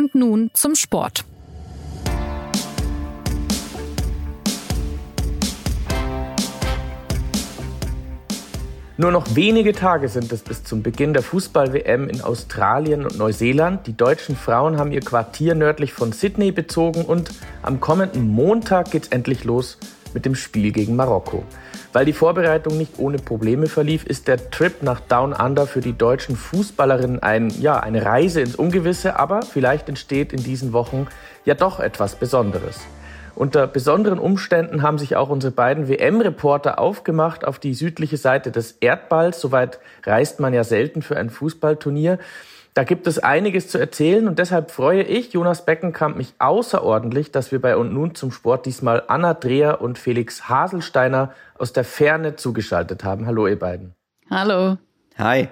Und nun zum Sport. Nur noch wenige Tage sind es bis zum Beginn der Fußball-WM in Australien und Neuseeland. Die deutschen Frauen haben ihr Quartier nördlich von Sydney bezogen und am kommenden Montag geht es endlich los mit dem Spiel gegen Marokko. Weil die Vorbereitung nicht ohne Probleme verlief, ist der Trip nach Down Under für die deutschen Fußballerinnen ein, ja, eine Reise ins Ungewisse, aber vielleicht entsteht in diesen Wochen ja doch etwas Besonderes. Unter besonderen Umständen haben sich auch unsere beiden WM-Reporter aufgemacht auf die südliche Seite des Erdballs. Soweit reist man ja selten für ein Fußballturnier. Da gibt es einiges zu erzählen und deshalb freue ich, Jonas Beckenkamp, mich außerordentlich, dass wir bei und nun zum Sport diesmal Anna Dreher und Felix Haselsteiner aus der Ferne zugeschaltet haben. Hallo, ihr beiden. Hallo. Hi.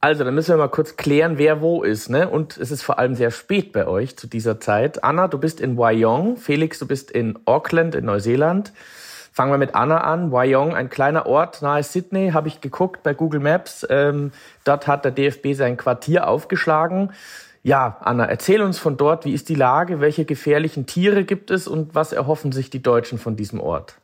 Also, dann müssen wir mal kurz klären, wer wo ist, ne? Und es ist vor allem sehr spät bei euch zu dieser Zeit. Anna, du bist in Wyong. Felix, du bist in Auckland in Neuseeland. Fangen wir mit Anna an. Wyong, ein kleiner Ort nahe Sydney, habe ich geguckt bei Google Maps. Ähm, dort hat der DFB sein Quartier aufgeschlagen. Ja, Anna, erzähl uns von dort, wie ist die Lage, welche gefährlichen Tiere gibt es und was erhoffen sich die Deutschen von diesem Ort?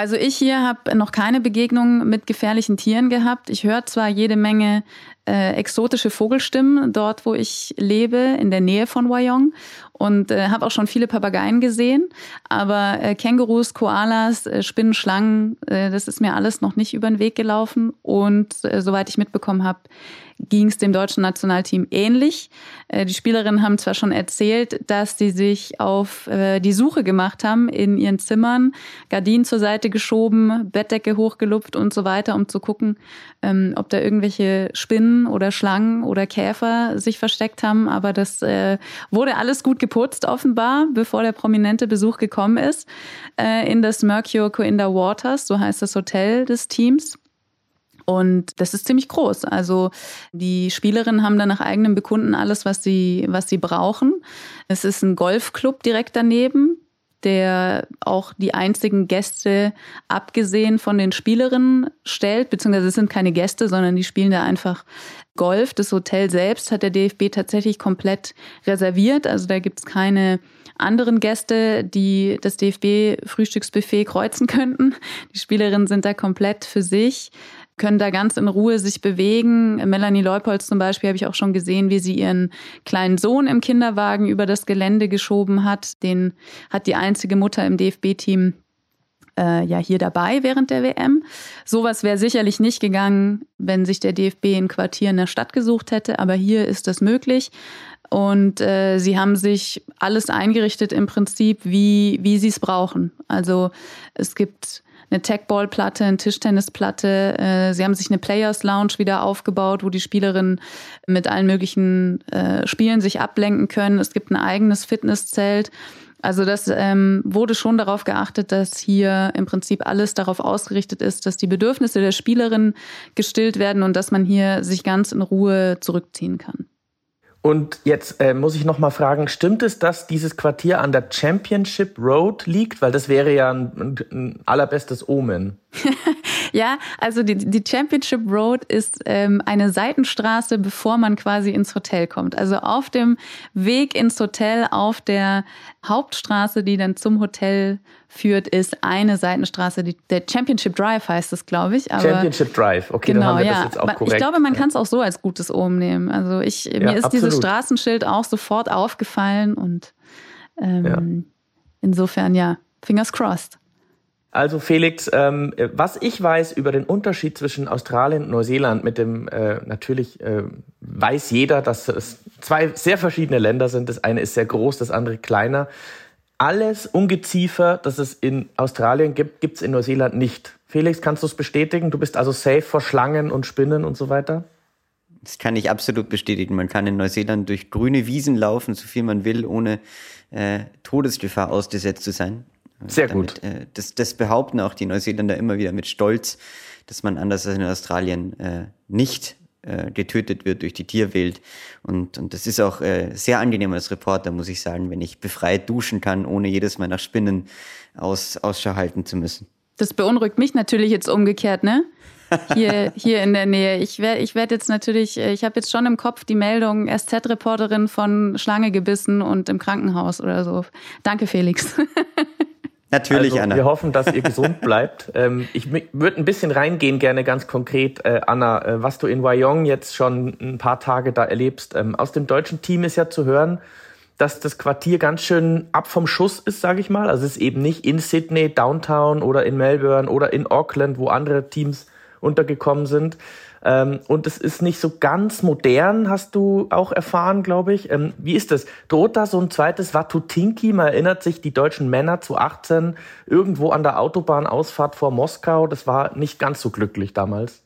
Also ich hier habe noch keine Begegnung mit gefährlichen Tieren gehabt. Ich höre zwar jede Menge äh, exotische Vogelstimmen dort, wo ich lebe, in der Nähe von Wyong und äh, habe auch schon viele Papageien gesehen, aber äh, Kängurus, Koalas, äh, Spinnen, Schlangen, äh, das ist mir alles noch nicht über den Weg gelaufen und äh, soweit ich mitbekommen habe, ging es dem deutschen Nationalteam ähnlich. Äh, die Spielerinnen haben zwar schon erzählt, dass sie sich auf äh, die Suche gemacht haben in ihren Zimmern, Gardinen zur Seite geschoben, Bettdecke hochgelupft und so weiter, um zu gucken, ähm, ob da irgendwelche Spinnen oder Schlangen oder Käfer sich versteckt haben. Aber das äh, wurde alles gut geputzt offenbar, bevor der prominente Besuch gekommen ist in das Mercure Coinda Waters, so heißt das Hotel des Teams. Und das ist ziemlich groß. Also die Spielerinnen haben da nach eigenem Bekunden alles, was sie, was sie brauchen. Es ist ein Golfclub direkt daneben, der auch die einzigen Gäste abgesehen von den Spielerinnen stellt, beziehungsweise es sind keine Gäste, sondern die spielen da einfach Golf. Das Hotel selbst hat der DFB tatsächlich komplett reserviert. Also da gibt's keine anderen Gäste, die das DFB-Frühstücksbuffet kreuzen könnten. Die Spielerinnen sind da komplett für sich können da ganz in Ruhe sich bewegen. Melanie Leupolz zum Beispiel habe ich auch schon gesehen, wie sie ihren kleinen Sohn im Kinderwagen über das Gelände geschoben hat. Den hat die einzige Mutter im DFB-Team äh, ja hier dabei während der WM. Sowas wäre sicherlich nicht gegangen, wenn sich der DFB ein Quartier in der Stadt gesucht hätte, aber hier ist das möglich. Und äh, sie haben sich alles eingerichtet im Prinzip, wie, wie sie es brauchen. Also es gibt eine Techball-Platte, eine Tischtennisplatte. Äh, sie haben sich eine Players Lounge wieder aufgebaut, wo die Spielerinnen mit allen möglichen äh, Spielen sich ablenken können. Es gibt ein eigenes Fitnesszelt. Also das ähm, wurde schon darauf geachtet, dass hier im Prinzip alles darauf ausgerichtet ist, dass die Bedürfnisse der Spielerinnen gestillt werden und dass man hier sich ganz in Ruhe zurückziehen kann. Und jetzt äh, muss ich noch mal fragen, stimmt es, dass dieses Quartier an der Championship Road liegt? Weil das wäre ja ein, ein, ein allerbestes Omen. ja, also die, die Championship Road ist ähm, eine Seitenstraße, bevor man quasi ins Hotel kommt. Also auf dem Weg ins Hotel, auf der Hauptstraße, die dann zum Hotel führt, ist eine Seitenstraße, die, der Championship Drive heißt es, glaube ich. Aber Championship Drive, okay, genau, dann haben wir ja. das jetzt auch korrekt. Ich glaube, man kann es auch so als gutes Omen nehmen. Also ich, mir ja, ist absolut. dieses Straßenschild auch sofort aufgefallen und ähm, ja. insofern ja, fingers crossed. Also Felix, ähm, was ich weiß über den Unterschied zwischen Australien und Neuseeland, mit dem äh, natürlich äh, weiß jeder, dass es zwei sehr verschiedene Länder sind. Das eine ist sehr groß, das andere kleiner. Alles Ungeziefer, das es in Australien gibt, gibt's in Neuseeland nicht. Felix, kannst du es bestätigen? Du bist also safe vor Schlangen und Spinnen und so weiter? Das kann ich absolut bestätigen. Man kann in Neuseeland durch grüne Wiesen laufen, so viel man will, ohne äh, Todesgefahr ausgesetzt zu sein. Sehr Damit, gut. Äh, das, das behaupten auch die Neuseeländer immer wieder mit Stolz, dass man anders als in Australien äh, nicht äh, getötet wird durch die Tierwelt. Und, und das ist auch äh, sehr angenehm als Reporter, muss ich sagen, wenn ich befreit duschen kann, ohne jedes Mal nach Spinnen aus, Ausschau halten zu müssen. Das beunruhigt mich natürlich jetzt umgekehrt, ne? hier, hier in der Nähe. Ich werde ich werd jetzt natürlich, äh, ich habe jetzt schon im Kopf die Meldung, SZ-Reporterin von Schlange gebissen und im Krankenhaus oder so. Danke, Felix. Natürlich, also, Anna. Wir hoffen, dass ihr gesund bleibt. Ähm, ich würde ein bisschen reingehen, gerne ganz konkret, äh, Anna, äh, was du in Wyong jetzt schon ein paar Tage da erlebst. Ähm, aus dem deutschen Team ist ja zu hören, dass das Quartier ganz schön ab vom Schuss ist, sage ich mal. Also es ist eben nicht in Sydney, Downtown oder in Melbourne oder in Auckland, wo andere Teams untergekommen sind. Ähm, und es ist nicht so ganz modern, hast du auch erfahren, glaube ich. Ähm, wie ist das? Droht da so ein zweites Watutinki? Man erinnert sich, die deutschen Männer zu 18 irgendwo an der Autobahnausfahrt vor Moskau. Das war nicht ganz so glücklich damals.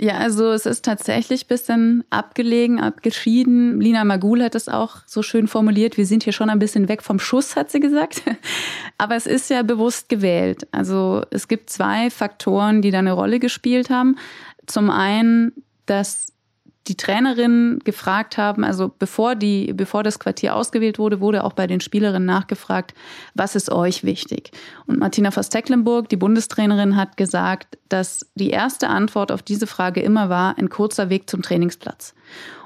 Ja, also es ist tatsächlich ein bisschen abgelegen, abgeschieden. Lina Magul hat es auch so schön formuliert. Wir sind hier schon ein bisschen weg vom Schuss, hat sie gesagt. Aber es ist ja bewusst gewählt. Also es gibt zwei Faktoren, die da eine Rolle gespielt haben. Zum einen, dass die Trainerinnen gefragt haben, also bevor die, bevor das Quartier ausgewählt wurde, wurde auch bei den Spielerinnen nachgefragt, was ist euch wichtig? Und Martina Voss-Tecklenburg, die Bundestrainerin, hat gesagt, dass die erste Antwort auf diese Frage immer war, ein kurzer Weg zum Trainingsplatz.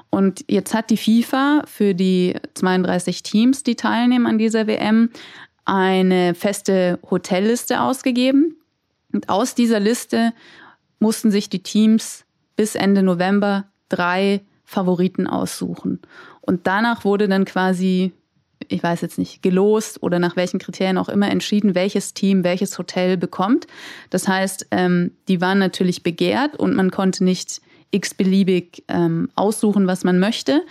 Und jetzt hat die FIFA für die 32 Teams, die teilnehmen an dieser WM, eine feste Hotelliste ausgegeben. Und aus dieser Liste mussten sich die Teams bis Ende November drei Favoriten aussuchen. Und danach wurde dann quasi, ich weiß jetzt nicht, gelost oder nach welchen Kriterien auch immer entschieden, welches Team welches Hotel bekommt. Das heißt, ähm, die waren natürlich begehrt und man konnte nicht x-beliebig ähm, aussuchen, was man möchte.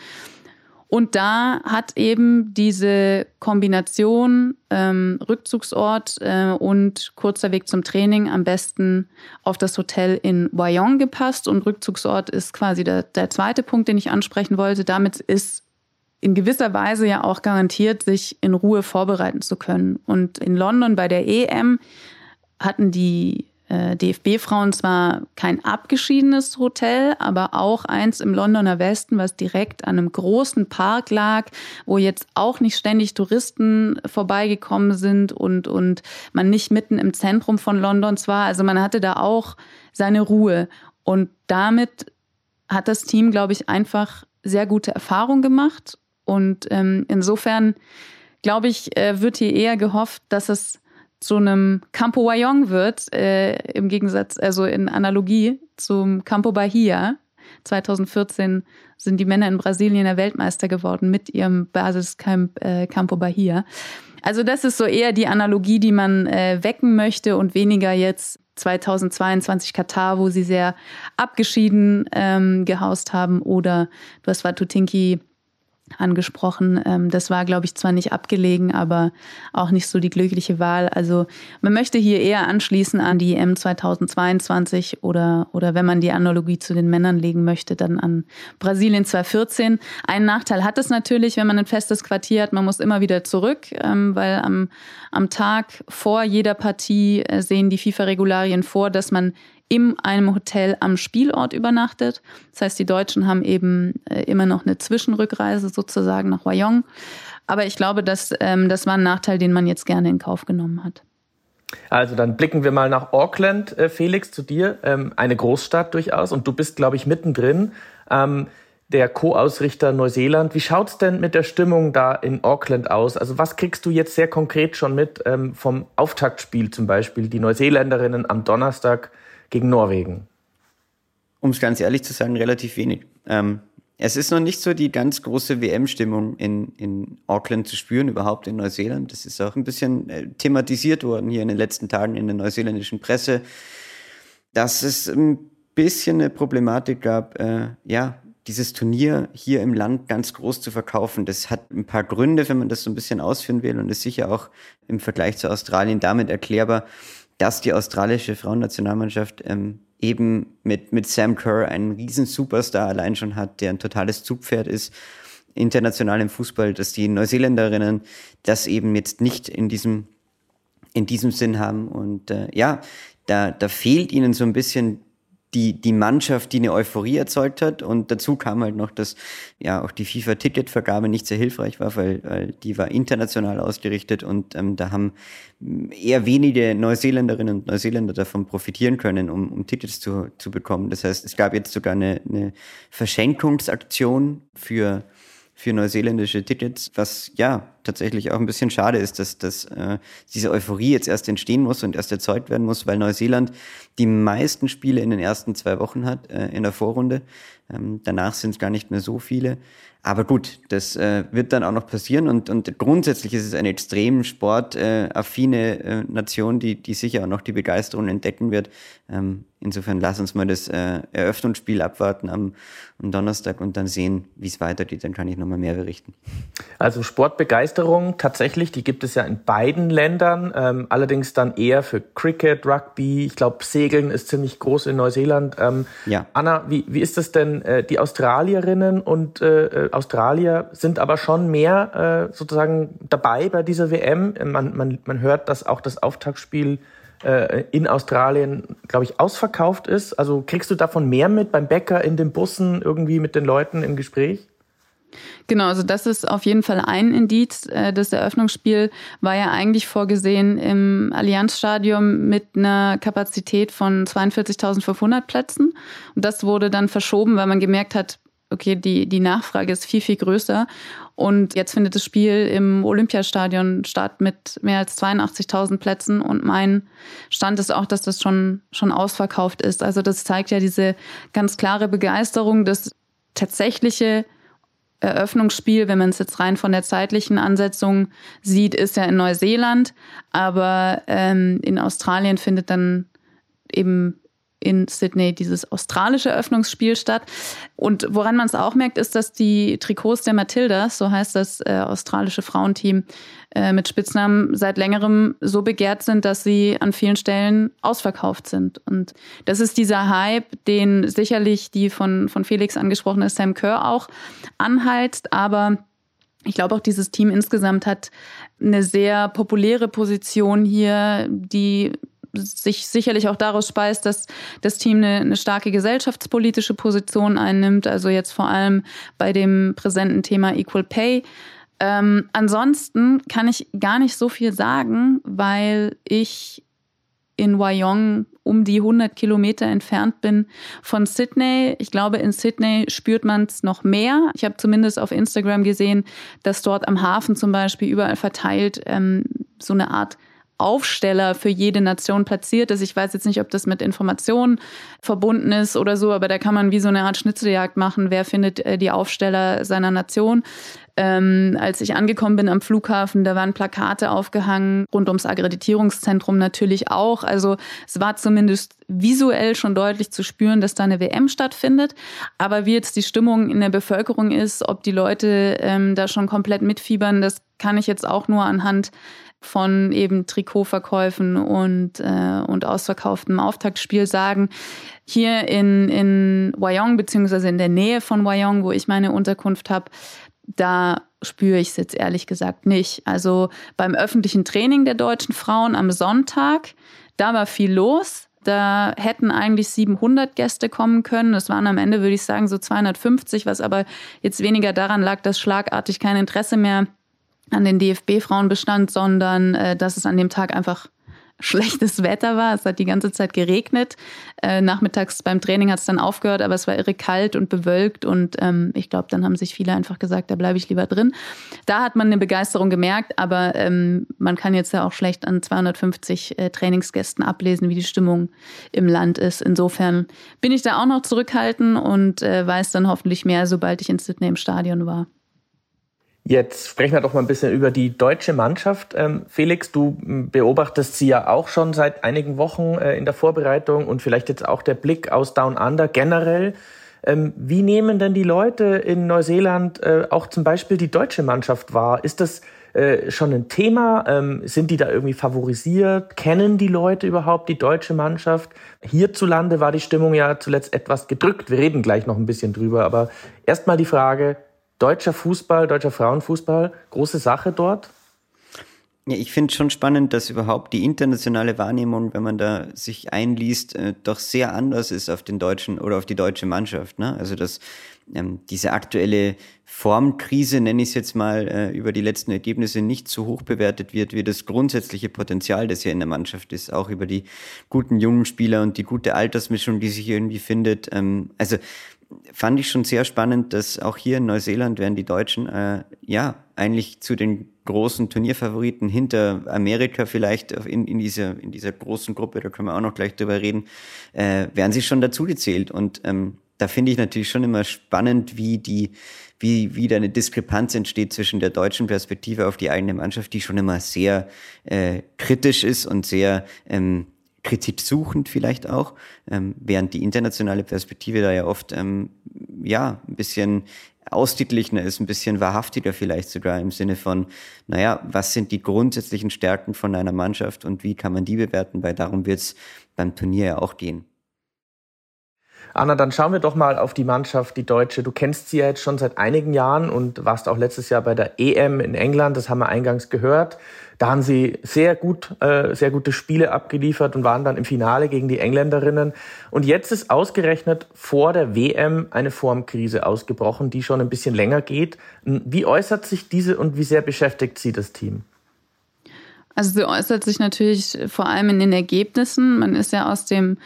Und da hat eben diese Kombination ähm, Rückzugsort äh, und kurzer Weg zum Training am besten auf das Hotel in Wyong gepasst. Und Rückzugsort ist quasi der, der zweite Punkt, den ich ansprechen wollte. Damit ist in gewisser Weise ja auch garantiert, sich in Ruhe vorbereiten zu können. Und in London bei der EM hatten die äh, DFB-Frauen zwar kein abgeschiedenes Hotel, aber auch eins im Londoner Westen, was direkt an einem großen Park lag, wo jetzt auch nicht ständig Touristen vorbeigekommen sind und, und man nicht mitten im Zentrum von Londons war. Also man hatte da auch seine Ruhe. Und damit hat das Team, glaube ich, einfach sehr gute Erfahrungen gemacht. Und ähm, insofern, glaube ich, äh, wird hier eher gehofft, dass es zu einem Campo Wyong wird, äh, im Gegensatz, also in Analogie zum Campo Bahia. 2014 sind die Männer in Brasilien der Weltmeister geworden mit ihrem Basiscamp äh, Campo Bahia. Also das ist so eher die Analogie, die man äh, wecken möchte und weniger jetzt 2022 Katar, wo sie sehr abgeschieden ähm, gehaust haben oder du hast Watutinki angesprochen. Ähm, das war, glaube ich, zwar nicht abgelegen, aber auch nicht so die glückliche Wahl. Also man möchte hier eher anschließen an die EM 2022 oder, oder wenn man die Analogie zu den Männern legen möchte, dann an Brasilien 2014. Einen Nachteil hat es natürlich, wenn man ein festes Quartier hat, man muss immer wieder zurück, ähm, weil am, am Tag vor jeder Partie äh, sehen die FIFA-Regularien vor, dass man in einem Hotel am Spielort übernachtet. Das heißt, die Deutschen haben eben äh, immer noch eine Zwischenrückreise sozusagen nach Wyong. Aber ich glaube, dass, ähm, das war ein Nachteil, den man jetzt gerne in Kauf genommen hat. Also dann blicken wir mal nach Auckland, äh, Felix, zu dir. Ähm, eine Großstadt durchaus und du bist, glaube ich, mittendrin. Ähm, der Co-Ausrichter Neuseeland. Wie schaut's denn mit der Stimmung da in Auckland aus? Also was kriegst du jetzt sehr konkret schon mit ähm, vom Auftaktspiel zum Beispiel? Die Neuseeländerinnen am Donnerstag gegen Norwegen? Um es ganz ehrlich zu sagen, relativ wenig. Ähm, es ist noch nicht so die ganz große WM-Stimmung in, in Auckland zu spüren, überhaupt in Neuseeland. Das ist auch ein bisschen äh, thematisiert worden hier in den letzten Tagen in der neuseeländischen Presse, dass es ein bisschen eine Problematik gab, äh, ja, dieses Turnier hier im Land ganz groß zu verkaufen. Das hat ein paar Gründe, wenn man das so ein bisschen ausführen will und ist sicher auch im Vergleich zu Australien damit erklärbar, dass die australische Frauennationalmannschaft ähm, eben mit, mit Sam Kerr einen riesen Superstar allein schon hat, der ein totales Zugpferd ist, international im Fußball, dass die Neuseeländerinnen das eben jetzt nicht in diesem, in diesem Sinn haben. Und äh, ja, da, da fehlt ihnen so ein bisschen die, die Mannschaft, die eine Euphorie erzeugt hat. Und dazu kam halt noch, dass ja auch die FIFA-Ticketvergabe nicht sehr hilfreich war, weil, weil die war international ausgerichtet und ähm, da haben eher wenige Neuseeländerinnen und Neuseeländer davon profitieren können, um, um Tickets zu, zu bekommen. Das heißt, es gab jetzt sogar eine, eine Verschenkungsaktion für für neuseeländische Tickets, was ja tatsächlich auch ein bisschen schade ist, dass, dass äh, diese Euphorie jetzt erst entstehen muss und erst erzeugt werden muss, weil Neuseeland die meisten Spiele in den ersten zwei Wochen hat äh, in der Vorrunde. Ähm, danach sind es gar nicht mehr so viele. Aber gut, das äh, wird dann auch noch passieren und, und grundsätzlich ist es eine extrem sportaffine äh, Nation, die, die sicher auch noch die Begeisterung entdecken wird. Ähm, insofern lass uns mal das äh, Eröffnungsspiel abwarten am, am Donnerstag und dann sehen, wie es weitergeht. Dann kann ich nochmal mehr berichten. Also Sportbegeisterung tatsächlich, die gibt es ja in beiden Ländern, ähm, allerdings dann eher für Cricket, Rugby. Ich glaube, Segeln ist ziemlich groß in Neuseeland. Ähm, ja. Anna, wie, wie ist das denn? Äh, die Australierinnen und äh, Australier sind aber schon mehr äh, sozusagen dabei bei dieser WM. Man, man, man hört, dass auch das Auftaktspiel äh, in Australien, glaube ich, ausverkauft ist. Also kriegst du davon mehr mit beim Bäcker, in den Bussen, irgendwie mit den Leuten im Gespräch? Genau, also das ist auf jeden Fall ein Indiz. Äh, das Eröffnungsspiel war ja eigentlich vorgesehen im Allianzstadion mit einer Kapazität von 42.500 Plätzen. Und das wurde dann verschoben, weil man gemerkt hat, okay, die, die Nachfrage ist viel, viel größer. Und jetzt findet das Spiel im Olympiastadion statt mit mehr als 82.000 Plätzen. Und mein Stand ist auch, dass das schon, schon ausverkauft ist. Also das zeigt ja diese ganz klare Begeisterung. Das tatsächliche Eröffnungsspiel, wenn man es jetzt rein von der zeitlichen Ansetzung sieht, ist ja in Neuseeland. Aber ähm, in Australien findet dann eben in Sydney dieses australische Eröffnungsspiel statt. Und woran man es auch merkt, ist, dass die Trikots der Matildas, so heißt das äh, australische Frauenteam äh, mit Spitznamen, seit längerem so begehrt sind, dass sie an vielen Stellen ausverkauft sind. Und das ist dieser Hype, den sicherlich die von, von Felix angesprochene Sam Kerr auch anheizt, aber ich glaube auch dieses Team insgesamt hat eine sehr populäre Position hier, die sich sicherlich auch daraus speist, dass das Team eine, eine starke gesellschaftspolitische Position einnimmt, also jetzt vor allem bei dem präsenten Thema Equal Pay. Ähm, ansonsten kann ich gar nicht so viel sagen, weil ich in Wyong um die 100 Kilometer entfernt bin von Sydney. Ich glaube, in Sydney spürt man es noch mehr. Ich habe zumindest auf Instagram gesehen, dass dort am Hafen zum Beispiel überall verteilt ähm, so eine Art Aufsteller für jede Nation platziert ist. Ich weiß jetzt nicht, ob das mit Informationen verbunden ist oder so, aber da kann man wie so eine Art Schnitzeljagd machen. Wer findet äh, die Aufsteller seiner Nation? Ähm, als ich angekommen bin am Flughafen, da waren Plakate aufgehangen, rund ums Akkreditierungszentrum natürlich auch. Also es war zumindest visuell schon deutlich zu spüren, dass da eine WM stattfindet. Aber wie jetzt die Stimmung in der Bevölkerung ist, ob die Leute ähm, da schon komplett mitfiebern, das kann ich jetzt auch nur anhand von eben Trikotverkäufen und, äh, und ausverkauftem Auftaktspiel sagen. Hier in, in Wyong, beziehungsweise in der Nähe von Wyong, wo ich meine Unterkunft habe, da spüre ich es jetzt ehrlich gesagt nicht. Also beim öffentlichen Training der deutschen Frauen am Sonntag, da war viel los. Da hätten eigentlich 700 Gäste kommen können. Das waren am Ende, würde ich sagen, so 250, was aber jetzt weniger daran lag, dass schlagartig kein Interesse mehr an den DFB-Frauen bestand, sondern äh, dass es an dem Tag einfach schlechtes Wetter war. Es hat die ganze Zeit geregnet. Äh, nachmittags beim Training hat es dann aufgehört, aber es war irre kalt und bewölkt und ähm, ich glaube, dann haben sich viele einfach gesagt, da bleibe ich lieber drin. Da hat man eine Begeisterung gemerkt, aber ähm, man kann jetzt ja auch schlecht an 250 äh, Trainingsgästen ablesen, wie die Stimmung im Land ist. Insofern bin ich da auch noch zurückhaltend und äh, weiß dann hoffentlich mehr, sobald ich in Sydney im Stadion war. Jetzt sprechen wir doch mal ein bisschen über die deutsche Mannschaft. Ähm, Felix, du beobachtest sie ja auch schon seit einigen Wochen äh, in der Vorbereitung und vielleicht jetzt auch der Blick aus Down Under generell. Ähm, wie nehmen denn die Leute in Neuseeland äh, auch zum Beispiel die deutsche Mannschaft wahr? Ist das äh, schon ein Thema? Ähm, sind die da irgendwie favorisiert? Kennen die Leute überhaupt die deutsche Mannschaft? Hierzulande war die Stimmung ja zuletzt etwas gedrückt. Wir reden gleich noch ein bisschen drüber. Aber erstmal die Frage, deutscher Fußball, deutscher Frauenfußball, große Sache dort? Ja, ich finde schon spannend, dass überhaupt die internationale Wahrnehmung, wenn man da sich einliest, äh, doch sehr anders ist auf den deutschen oder auf die deutsche Mannschaft. Ne? Also dass ähm, diese aktuelle Formkrise, nenne ich es jetzt mal, äh, über die letzten Ergebnisse nicht so hoch bewertet wird, wie das grundsätzliche Potenzial, das hier in der Mannschaft ist, auch über die guten jungen Spieler und die gute Altersmischung, die sich irgendwie findet. Ähm, also fand ich schon sehr spannend, dass auch hier in Neuseeland werden die Deutschen äh, ja eigentlich zu den großen Turnierfavoriten hinter Amerika vielleicht in, in, dieser, in dieser großen Gruppe, da können wir auch noch gleich drüber reden, äh, werden sie schon dazu gezählt. Und ähm, da finde ich natürlich schon immer spannend, wie die, wie, wie da eine Diskrepanz entsteht zwischen der deutschen Perspektive auf die eigene Mannschaft, die schon immer sehr äh, kritisch ist und sehr ähm, kritiksuchend vielleicht auch, ähm, während die internationale Perspektive da ja oft ähm, ja ein bisschen ausgeglichener ist, ein bisschen wahrhaftiger vielleicht sogar im Sinne von, naja, was sind die grundsätzlichen Stärken von einer Mannschaft und wie kann man die bewerten, weil darum wird es beim Turnier ja auch gehen. Anna, dann schauen wir doch mal auf die Mannschaft, die Deutsche. Du kennst sie ja jetzt schon seit einigen Jahren und warst auch letztes Jahr bei der EM in England, das haben wir eingangs gehört. Da haben sie sehr gut, äh, sehr gute Spiele abgeliefert und waren dann im Finale gegen die Engländerinnen. Und jetzt ist ausgerechnet vor der WM eine Formkrise ausgebrochen, die schon ein bisschen länger geht. Wie äußert sich diese und wie sehr beschäftigt sie das Team? Also sie äußert sich natürlich vor allem in den Ergebnissen. Man ist ja aus dem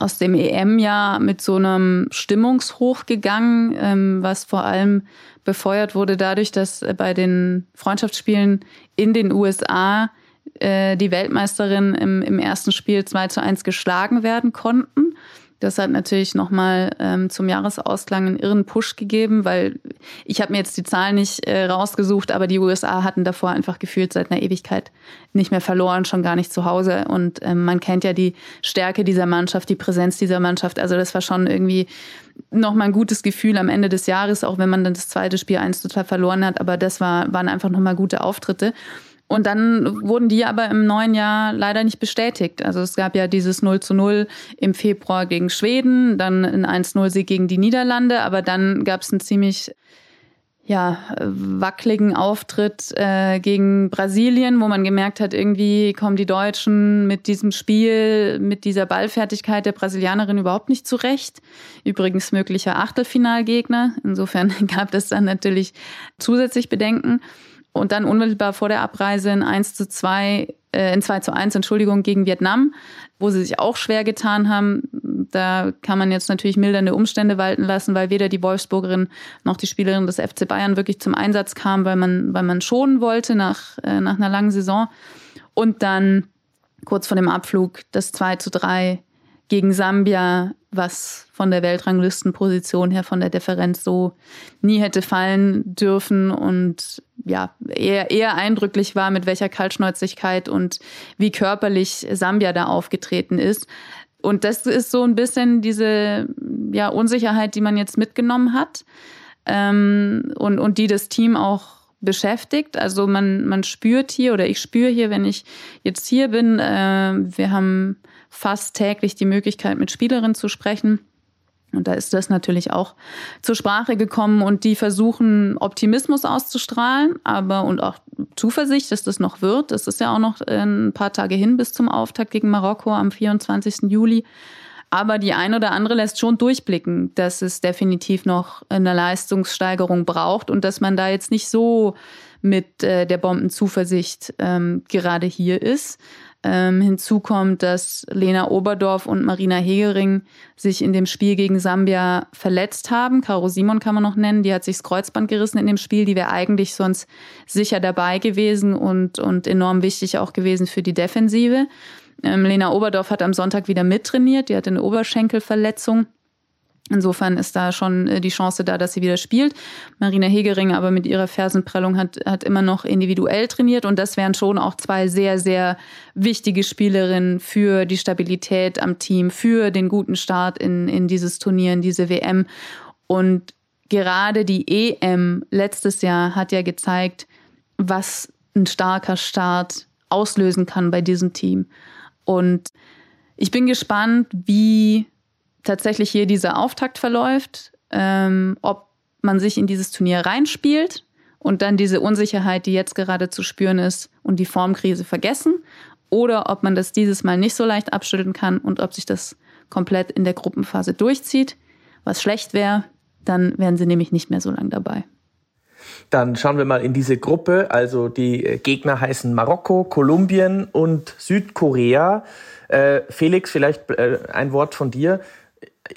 aus dem EM-Jahr mit so einem Stimmungshoch gegangen, ähm, was vor allem befeuert wurde dadurch, dass bei den Freundschaftsspielen in den USA äh, die Weltmeisterin im, im ersten Spiel 2 zu 1 geschlagen werden konnten. Das hat natürlich nochmal ähm, zum Jahresausklang einen irren Push gegeben, weil ich habe mir jetzt die Zahlen nicht äh, rausgesucht, aber die USA hatten davor einfach gefühlt seit einer Ewigkeit nicht mehr verloren, schon gar nicht zu Hause. Und ähm, man kennt ja die Stärke dieser Mannschaft, die Präsenz dieser Mannschaft. Also das war schon irgendwie nochmal ein gutes Gefühl am Ende des Jahres, auch wenn man dann das zweite Spiel eins total verloren hat. Aber das war, waren einfach nochmal gute Auftritte. Und dann wurden die aber im neuen Jahr leider nicht bestätigt. Also es gab ja dieses 0 zu 0 im Februar gegen Schweden, dann ein 1-0-Sieg gegen die Niederlande, aber dann gab es einen ziemlich ja, wackeligen Auftritt äh, gegen Brasilien, wo man gemerkt hat, irgendwie kommen die Deutschen mit diesem Spiel, mit dieser Ballfertigkeit der Brasilianerin überhaupt nicht zurecht. Übrigens möglicher Achtelfinalgegner. Insofern gab es dann natürlich zusätzlich Bedenken. Und dann unmittelbar vor der Abreise in 1 zu 2, äh, in 2 zu 1, Entschuldigung, gegen Vietnam, wo sie sich auch schwer getan haben. Da kann man jetzt natürlich mildernde Umstände walten lassen, weil weder die Wolfsburgerin noch die Spielerin des FC Bayern wirklich zum Einsatz kam, weil man, weil man schonen wollte nach, äh, nach einer langen Saison. Und dann kurz vor dem Abflug das 2 zu 3 gegen Sambia, was von der Weltranglistenposition her, von der Differenz so nie hätte fallen dürfen und ja, eher, eher eindrücklich war, mit welcher Kaltschnäuzigkeit und wie körperlich Sambia da aufgetreten ist. Und das ist so ein bisschen diese ja, Unsicherheit, die man jetzt mitgenommen hat ähm, und, und die das Team auch beschäftigt. Also man, man spürt hier oder ich spüre hier, wenn ich jetzt hier bin, äh, wir haben fast täglich die Möglichkeit, mit Spielerinnen zu sprechen. Und da ist das natürlich auch zur Sprache gekommen und die versuchen Optimismus auszustrahlen, aber und auch Zuversicht, dass das noch wird. Das ist ja auch noch äh, ein paar Tage hin bis zum Auftakt gegen Marokko am 24. Juli. Aber die eine oder andere lässt schon durchblicken, dass es definitiv noch eine Leistungssteigerung braucht und dass man da jetzt nicht so mit äh, der Bombenzuversicht ähm, gerade hier ist. Ähm, hinzu kommt, dass Lena Oberdorf und Marina Hegering sich in dem Spiel gegen Sambia verletzt haben. Caro Simon kann man noch nennen, die hat sich das Kreuzband gerissen in dem Spiel. Die wäre eigentlich sonst sicher dabei gewesen und, und enorm wichtig auch gewesen für die Defensive. Ähm, Lena Oberdorf hat am Sonntag wieder mittrainiert, die hatte eine Oberschenkelverletzung. Insofern ist da schon äh, die Chance da, dass sie wieder spielt. Marina Hegering aber mit ihrer Fersenprellung hat, hat immer noch individuell trainiert und das wären schon auch zwei sehr, sehr wichtige Spielerinnen für die Stabilität am Team, für den guten Start in, in dieses Turnier, in diese WM. Und gerade die EM letztes Jahr hat ja gezeigt, was ein starker Start auslösen kann bei diesem Team. Und ich bin gespannt, wie tatsächlich hier dieser Auftakt verläuft, ähm, ob man sich in dieses Turnier reinspielt und dann diese Unsicherheit, die jetzt gerade zu spüren ist und die Formkrise vergessen oder ob man das dieses Mal nicht so leicht abschütteln kann und ob sich das komplett in der Gruppenphase durchzieht. Was schlecht wäre, dann wären sie nämlich nicht mehr so lange dabei. Dann schauen wir mal in diese Gruppe. Also die äh, Gegner heißen Marokko, Kolumbien und Südkorea. Äh, Felix, vielleicht äh, ein Wort von dir.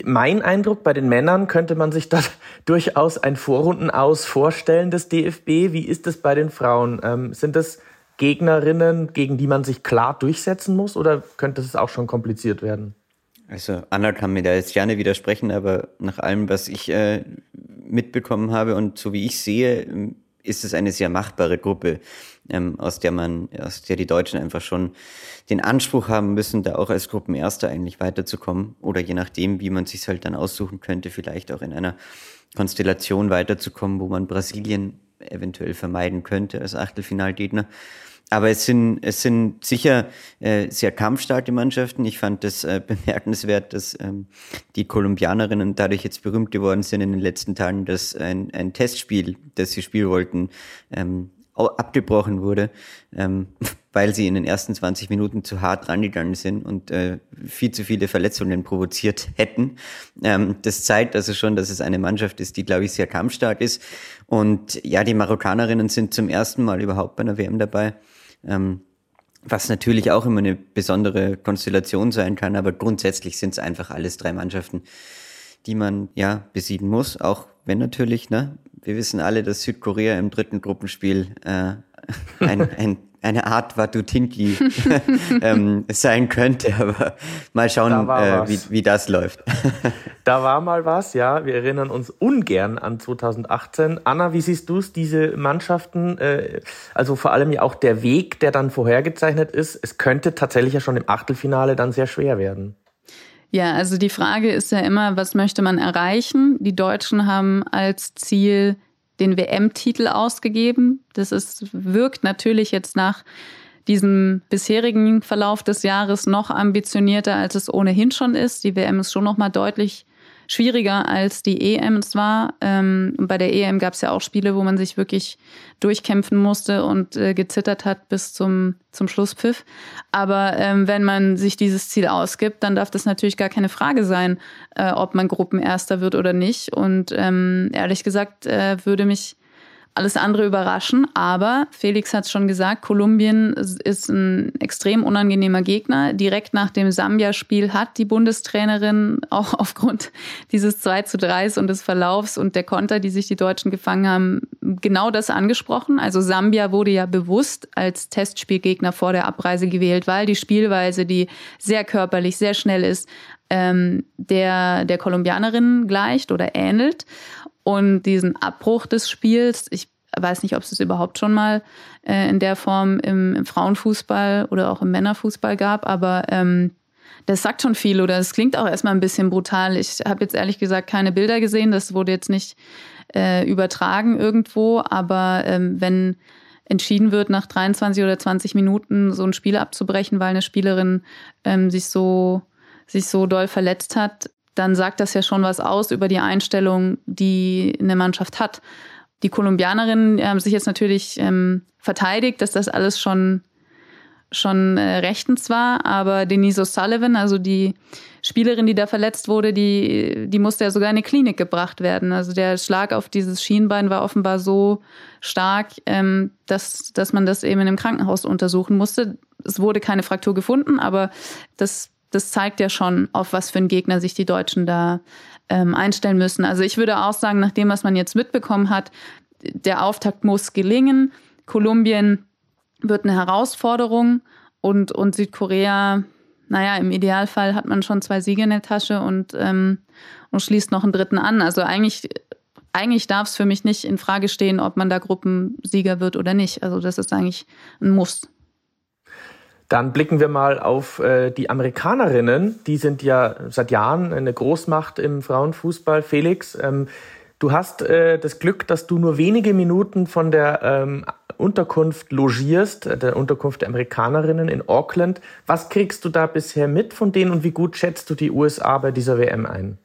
Mein Eindruck bei den Männern könnte man sich da durchaus ein Vorrunden aus vorstellen des DFB. Wie ist es bei den Frauen? Ähm, sind das Gegnerinnen, gegen die man sich klar durchsetzen muss oder könnte es auch schon kompliziert werden? Also Anna kann mir da jetzt gerne widersprechen, aber nach allem, was ich äh, mitbekommen habe und so wie ich sehe, ist es eine sehr machbare Gruppe, ähm, aus der man, aus der die Deutschen einfach schon den Anspruch haben müssen, da auch als Gruppenerster eigentlich weiterzukommen oder je nachdem, wie man sich halt dann aussuchen könnte, vielleicht auch in einer Konstellation weiterzukommen, wo man Brasilien eventuell vermeiden könnte als Achtelfinalgegner. Aber es sind, es sind sicher äh, sehr kampfstarke Mannschaften. Ich fand das äh, bemerkenswert, dass ähm, die Kolumbianerinnen dadurch jetzt berühmt geworden sind in den letzten Tagen, dass ein, ein Testspiel, das sie spielen wollten, ähm, abgebrochen wurde, ähm, weil sie in den ersten 20 Minuten zu hart rangegangen sind und äh, viel zu viele Verletzungen provoziert hätten. Ähm, das zeigt also schon, dass es eine Mannschaft ist, die, glaube ich, sehr kampfstark ist. Und ja, die Marokkanerinnen sind zum ersten Mal überhaupt bei einer WM dabei. Ähm, was natürlich auch immer eine besondere Konstellation sein kann, aber grundsätzlich sind es einfach alles drei Mannschaften, die man ja besiegen muss, auch wenn natürlich, ne, wir wissen alle, dass Südkorea im dritten Gruppenspiel äh, ein, ein eine Art Watutinki ähm, sein könnte, aber mal schauen, äh, wie, wie das läuft. da war mal was, ja. Wir erinnern uns ungern an 2018. Anna, wie siehst du es, diese Mannschaften, äh, also vor allem ja auch der Weg, der dann vorhergezeichnet ist, es könnte tatsächlich ja schon im Achtelfinale dann sehr schwer werden. Ja, also die Frage ist ja immer, was möchte man erreichen? Die Deutschen haben als Ziel den WM-Titel ausgegeben. Das ist, wirkt natürlich jetzt nach diesem bisherigen Verlauf des Jahres noch ambitionierter, als es ohnehin schon ist. Die WM ist schon noch mal deutlich schwieriger als die EM es war. Ähm, bei der EM gab es ja auch Spiele, wo man sich wirklich durchkämpfen musste und äh, gezittert hat bis zum, zum Schlusspfiff. Aber ähm, wenn man sich dieses Ziel ausgibt, dann darf das natürlich gar keine Frage sein, äh, ob man Gruppenerster wird oder nicht. Und ähm, ehrlich gesagt äh, würde mich alles andere überraschen. Aber Felix hat es schon gesagt, Kolumbien ist ein extrem unangenehmer Gegner. Direkt nach dem Sambia-Spiel hat die Bundestrainerin auch aufgrund dieses 2 zu 3 und des Verlaufs und der Konter, die sich die Deutschen gefangen haben, genau das angesprochen. Also Sambia wurde ja bewusst als Testspielgegner vor der Abreise gewählt, weil die Spielweise, die sehr körperlich, sehr schnell ist, ähm, der, der Kolumbianerin gleicht oder ähnelt. Und diesen Abbruch des Spiels, ich weiß nicht, ob es das überhaupt schon mal äh, in der Form im, im, Frauenfußball oder auch im Männerfußball gab, aber ähm, das sagt schon viel oder es klingt auch erstmal ein bisschen brutal. Ich habe jetzt ehrlich gesagt keine Bilder gesehen, das wurde jetzt nicht äh, übertragen irgendwo, aber ähm, wenn entschieden wird, nach 23 oder 20 Minuten so ein Spiel abzubrechen, weil eine Spielerin ähm, sich so sich so doll verletzt hat, dann sagt das ja schon was aus über die Einstellung, die eine Mannschaft hat. Die Kolumbianerinnen haben sich jetzt natürlich ähm, verteidigt, dass das alles schon, schon äh, rechtens war, aber Denise O'Sullivan, also die Spielerin, die da verletzt wurde, die, die musste ja sogar in eine Klinik gebracht werden. Also der Schlag auf dieses Schienbein war offenbar so stark, ähm, dass, dass man das eben in einem Krankenhaus untersuchen musste. Es wurde keine Fraktur gefunden, aber das das zeigt ja schon, auf was für einen Gegner sich die Deutschen da ähm, einstellen müssen. Also ich würde auch sagen, nach dem, was man jetzt mitbekommen hat, der Auftakt muss gelingen. Kolumbien wird eine Herausforderung und, und Südkorea, naja, im Idealfall hat man schon zwei Siege in der Tasche und, ähm, und schließt noch einen dritten an. Also eigentlich, eigentlich darf es für mich nicht in Frage stehen, ob man da Gruppensieger wird oder nicht. Also das ist eigentlich ein Muss. Dann blicken wir mal auf äh, die Amerikanerinnen. Die sind ja seit Jahren eine Großmacht im Frauenfußball. Felix, ähm, du hast äh, das Glück, dass du nur wenige Minuten von der ähm, Unterkunft logierst, äh, der Unterkunft der Amerikanerinnen in Auckland. Was kriegst du da bisher mit von denen und wie gut schätzt du die USA bei dieser WM ein?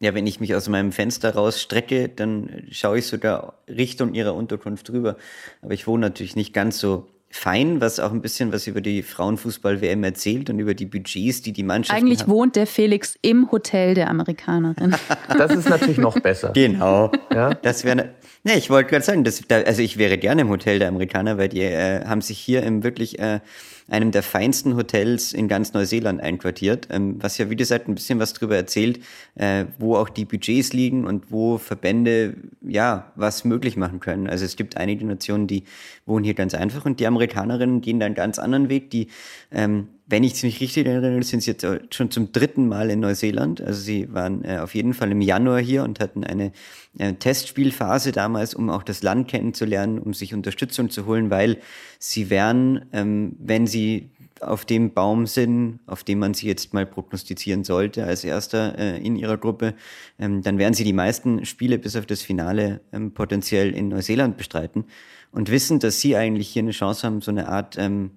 ja, wenn ich mich aus meinem Fenster rausstrecke, dann schaue ich sogar Richtung ihrer Unterkunft drüber. Aber ich wohne natürlich nicht ganz so fein, was auch ein bisschen was über die Frauenfußball-WM erzählt und über die Budgets, die die Mannschaft Eigentlich haben. wohnt der Felix im Hotel der Amerikanerin. das ist natürlich noch besser. Genau. Ja? Das wäre. Ne, ich wollte gerade sagen, das, also ich wäre gerne im Hotel der Amerikaner, weil die äh, haben sich hier im wirklich äh, einem der feinsten Hotels in ganz Neuseeland einquartiert, ähm, was ja, wie gesagt, ein bisschen was darüber erzählt, äh, wo auch die Budgets liegen und wo Verbände, ja, was möglich machen können. Also es gibt einige Nationen, die wohnen hier ganz einfach und die Amerikanerinnen gehen da einen ganz anderen Weg, die ähm, wenn ich es mich richtig erinnere, sind sie jetzt schon zum dritten Mal in Neuseeland. Also sie waren äh, auf jeden Fall im Januar hier und hatten eine äh, Testspielphase damals, um auch das Land kennenzulernen, um sich Unterstützung zu holen, weil sie wären, ähm, wenn sie auf dem Baum sind, auf dem man sie jetzt mal prognostizieren sollte als erster äh, in ihrer Gruppe, ähm, dann werden sie die meisten Spiele bis auf das Finale ähm, potenziell in Neuseeland bestreiten und wissen, dass sie eigentlich hier eine Chance haben, so eine Art ähm,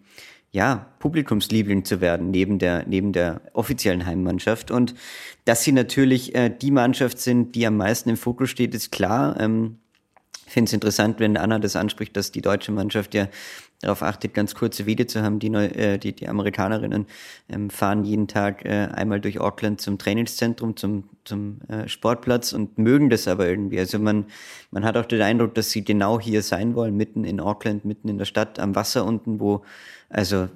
ja, Publikumsliebling zu werden neben der, neben der offiziellen Heimmannschaft. Und dass sie natürlich äh, die Mannschaft sind, die am meisten im Fokus steht, ist klar. Ähm, ich finde es interessant, wenn Anna das anspricht, dass die deutsche Mannschaft ja darauf achtet, ganz kurze Wege zu haben. Die, äh, die, die Amerikanerinnen ähm, fahren jeden Tag äh, einmal durch Auckland zum Trainingszentrum, zum, zum äh, Sportplatz und mögen das aber irgendwie. Also man, man hat auch den Eindruck, dass sie genau hier sein wollen, mitten in Auckland, mitten in der Stadt, am Wasser unten, wo also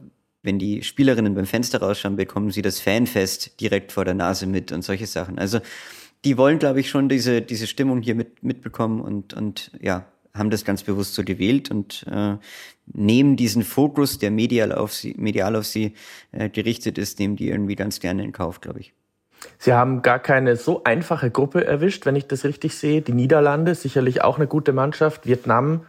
wenn die Spielerinnen beim Fenster rausschauen, bekommen sie das Fanfest direkt vor der Nase mit und solche Sachen. Also die wollen, glaube ich, schon diese, diese Stimmung hier mit, mitbekommen und, und ja, haben das ganz bewusst so gewählt und äh, nehmen diesen Fokus, der medial auf sie, medial auf sie äh, gerichtet ist, nehmen die irgendwie ganz gerne in Kauf, glaube ich. Sie haben gar keine so einfache Gruppe erwischt, wenn ich das richtig sehe. Die Niederlande, sicherlich auch eine gute Mannschaft, Vietnam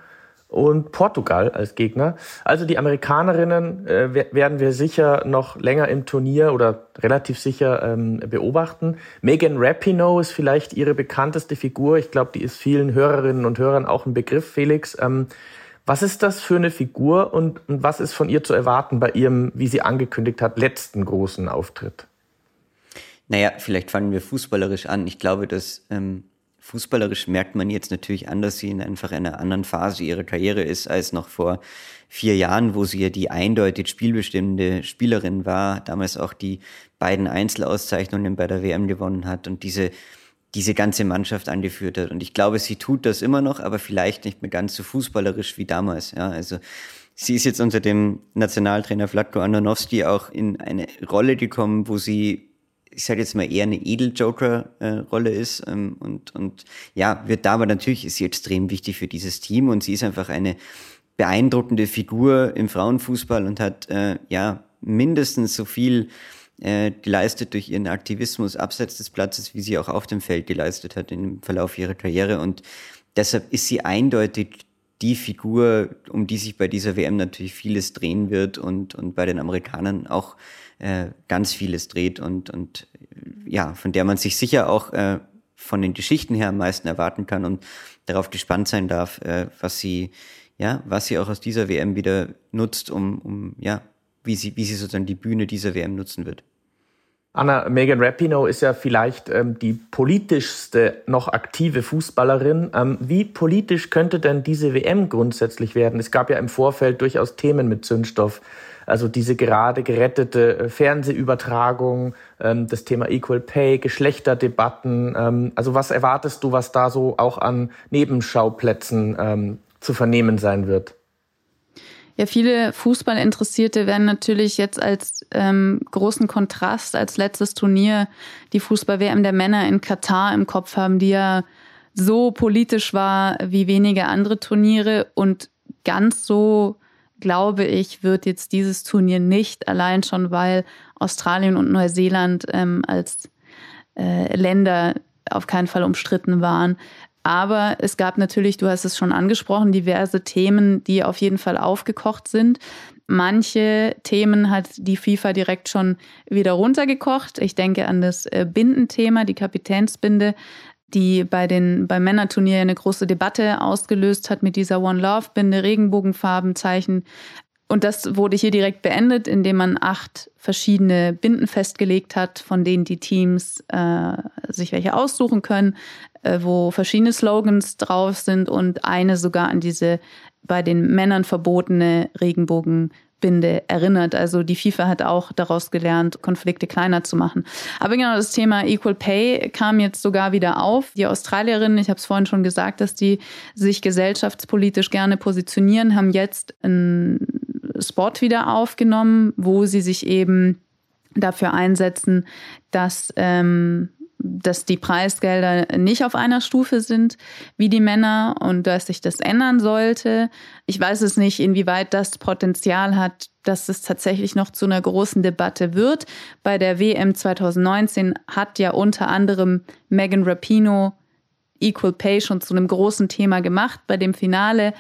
und Portugal als Gegner. Also die Amerikanerinnen äh, werden wir sicher noch länger im Turnier oder relativ sicher ähm, beobachten. Megan Rapinoe ist vielleicht ihre bekannteste Figur. Ich glaube, die ist vielen Hörerinnen und Hörern auch ein Begriff, Felix. Ähm, was ist das für eine Figur und, und was ist von ihr zu erwarten bei ihrem, wie sie angekündigt hat, letzten großen Auftritt? Naja, vielleicht fangen wir fußballerisch an. Ich glaube, dass ähm, Fußballerisch merkt man jetzt natürlich an, dass sie in einfach einer anderen Phase ihrer Karriere ist als noch vor vier Jahren, wo sie ja die eindeutig spielbestimmende Spielerin war, damals auch die beiden Einzelauszeichnungen bei der WM gewonnen hat und diese diese ganze Mannschaft angeführt hat. Und ich glaube, sie tut das immer noch, aber vielleicht nicht mehr ganz so fußballerisch wie damals. Ja, also sie ist jetzt unter dem Nationaltrainer Vlatko Andonovski auch in eine Rolle gekommen, wo sie ich sage jetzt mal eher eine Edel-Joker-Rolle ist ähm, und, und ja, wird da aber natürlich ist sie extrem wichtig für dieses Team und sie ist einfach eine beeindruckende Figur im Frauenfußball und hat äh, ja mindestens so viel äh, geleistet durch ihren Aktivismus abseits des Platzes, wie sie auch auf dem Feld geleistet hat im Verlauf ihrer Karriere und deshalb ist sie eindeutig die Figur, um die sich bei dieser WM natürlich vieles drehen wird und, und bei den Amerikanern auch äh, ganz vieles dreht und, und ja, von der man sich sicher auch äh, von den Geschichten her am meisten erwarten kann und darauf gespannt sein darf, äh, was sie, ja, was sie auch aus dieser WM wieder nutzt, um, um ja, wie sie, wie sie sozusagen die Bühne dieser WM nutzen wird. Anna, Megan Rapinoe ist ja vielleicht ähm, die politischste noch aktive Fußballerin. Ähm, wie politisch könnte denn diese WM grundsätzlich werden? Es gab ja im Vorfeld durchaus Themen mit Zündstoff. Also diese gerade gerettete äh, Fernsehübertragung, ähm, das Thema Equal Pay, Geschlechterdebatten. Ähm, also was erwartest du, was da so auch an Nebenschauplätzen ähm, zu vernehmen sein wird? Ja, viele Fußballinteressierte werden natürlich jetzt als ähm, großen Kontrast, als letztes Turnier die Fußball-WM der Männer in Katar im Kopf haben, die ja so politisch war wie wenige andere Turniere und ganz so glaube ich, wird jetzt dieses Turnier nicht, allein schon, weil Australien und Neuseeland ähm, als äh, Länder auf keinen Fall umstritten waren. Aber es gab natürlich, du hast es schon angesprochen, diverse Themen, die auf jeden Fall aufgekocht sind. Manche Themen hat die FIFA direkt schon wieder runtergekocht. Ich denke an das äh, Bindenthema, die Kapitänsbinde, die bei den beim Männerturnier eine große Debatte ausgelöst hat mit dieser One Love Binde, Regenbogenfarbenzeichen. Und das wurde hier direkt beendet, indem man acht verschiedene Binden festgelegt hat, von denen die Teams äh, sich welche aussuchen können, wo verschiedene Slogans drauf sind und eine sogar an diese bei den Männern verbotene Regenbogenbinde erinnert. Also die FIFA hat auch daraus gelernt, Konflikte kleiner zu machen. Aber genau das Thema Equal Pay kam jetzt sogar wieder auf. Die Australierinnen, ich habe es vorhin schon gesagt, dass die sich gesellschaftspolitisch gerne positionieren, haben jetzt ein Spot wieder aufgenommen, wo sie sich eben dafür einsetzen, dass, ähm, dass die Preisgelder nicht auf einer Stufe sind wie die Männer und dass sich das ändern sollte. Ich weiß es nicht, inwieweit das Potenzial hat, dass es tatsächlich noch zu einer großen Debatte wird. Bei der WM 2019 hat ja unter anderem Megan Rapino Equal Pay schon zu einem großen Thema gemacht. Bei dem Finale,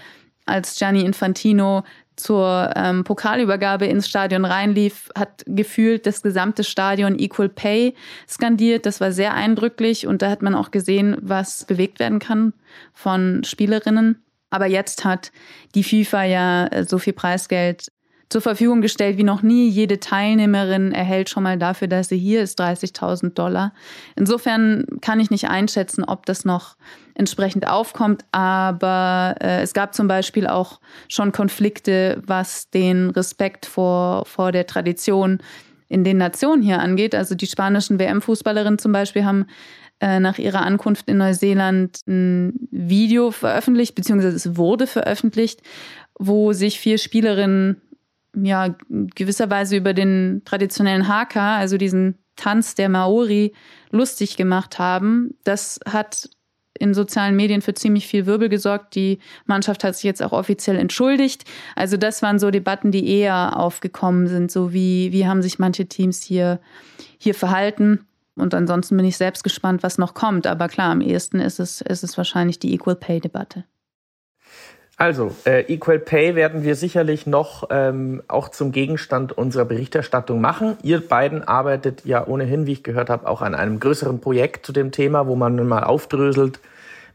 als Gianni Infantino zur ähm, Pokalübergabe ins Stadion reinlief, hat gefühlt das gesamte Stadion Equal Pay skandiert. Das war sehr eindrücklich und da hat man auch gesehen, was bewegt werden kann von Spielerinnen. Aber jetzt hat die FIFA ja äh, so viel Preisgeld zur Verfügung gestellt wie noch nie. Jede Teilnehmerin erhält schon mal dafür, dass sie hier ist, 30.000 Dollar. Insofern kann ich nicht einschätzen, ob das noch entsprechend aufkommt. Aber äh, es gab zum Beispiel auch schon Konflikte, was den Respekt vor, vor der Tradition in den Nationen hier angeht. Also die spanischen WM-Fußballerinnen zum Beispiel haben äh, nach ihrer Ankunft in Neuseeland ein Video veröffentlicht, beziehungsweise es wurde veröffentlicht, wo sich vier Spielerinnen ja gewisserweise über den traditionellen Haka, also diesen Tanz der Maori, lustig gemacht haben. Das hat in sozialen Medien für ziemlich viel Wirbel gesorgt. Die Mannschaft hat sich jetzt auch offiziell entschuldigt. Also das waren so Debatten, die eher aufgekommen sind, so wie, wie haben sich manche Teams hier, hier verhalten. Und ansonsten bin ich selbst gespannt, was noch kommt. Aber klar, am ehesten ist es, ist es wahrscheinlich die Equal Pay Debatte. Also, äh, Equal Pay werden wir sicherlich noch ähm, auch zum Gegenstand unserer Berichterstattung machen. Ihr beiden arbeitet ja ohnehin, wie ich gehört habe, auch an einem größeren Projekt zu dem Thema, wo man mal aufdröselt,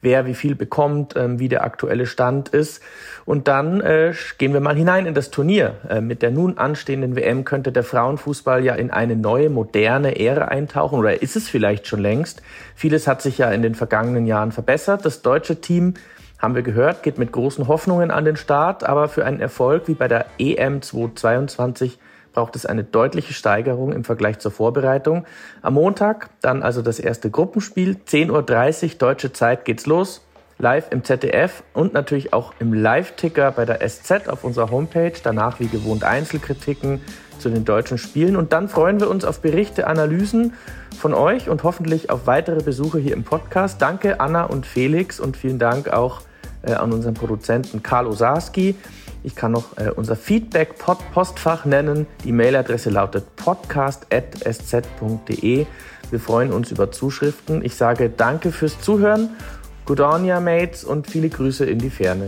wer wie viel bekommt, ähm, wie der aktuelle Stand ist. Und dann äh, gehen wir mal hinein in das Turnier. Äh, mit der nun anstehenden WM könnte der Frauenfußball ja in eine neue, moderne Ära eintauchen oder ist es vielleicht schon längst. Vieles hat sich ja in den vergangenen Jahren verbessert. Das deutsche Team haben wir gehört, geht mit großen Hoffnungen an den Start, aber für einen Erfolg wie bei der EM 2022 braucht es eine deutliche Steigerung im Vergleich zur Vorbereitung. Am Montag dann also das erste Gruppenspiel, 10.30 Uhr deutsche Zeit geht's los, live im ZDF und natürlich auch im Live-Ticker bei der SZ auf unserer Homepage. Danach wie gewohnt Einzelkritiken zu den deutschen Spielen und dann freuen wir uns auf Berichte, Analysen von euch und hoffentlich auf weitere Besuche hier im Podcast. Danke Anna und Felix und vielen Dank auch äh, an unseren Produzenten Karl Osarski. Ich kann noch äh, unser Feedback-Postfach nennen. Die Mailadresse lautet podcast.sz.de. Wir freuen uns über Zuschriften. Ich sage danke fürs Zuhören. Good on ya, Mates, und viele Grüße in die Ferne.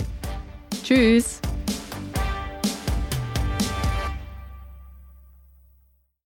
Tschüss.